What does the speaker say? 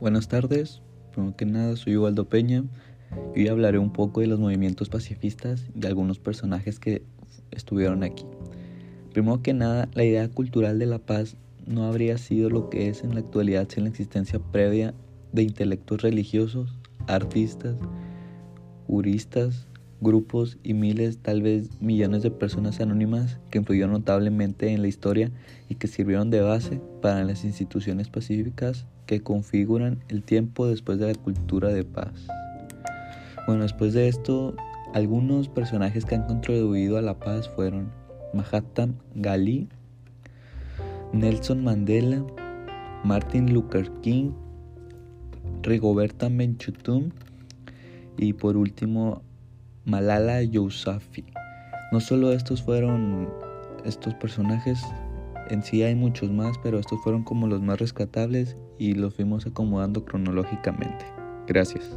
Buenas tardes, primero que nada soy Ubaldo Peña y hoy hablaré un poco de los movimientos pacifistas y algunos personajes que estuvieron aquí. Primero que nada, la idea cultural de la paz no habría sido lo que es en la actualidad sin la existencia previa de intelectos religiosos, artistas, juristas, grupos y miles, tal vez millones de personas anónimas que influyeron notablemente en la historia y que sirvieron de base para las instituciones pacíficas que configuran el tiempo después de la cultura de paz. Bueno, después de esto, algunos personajes que han contribuido a la paz fueron Mahatma Gandhi, Nelson Mandela, Martin Luther King, Rigoberta Menchutum y por último Malala Yousafzai. No solo estos fueron estos personajes, en sí hay muchos más, pero estos fueron como los más rescatables y los fuimos acomodando cronológicamente. Gracias.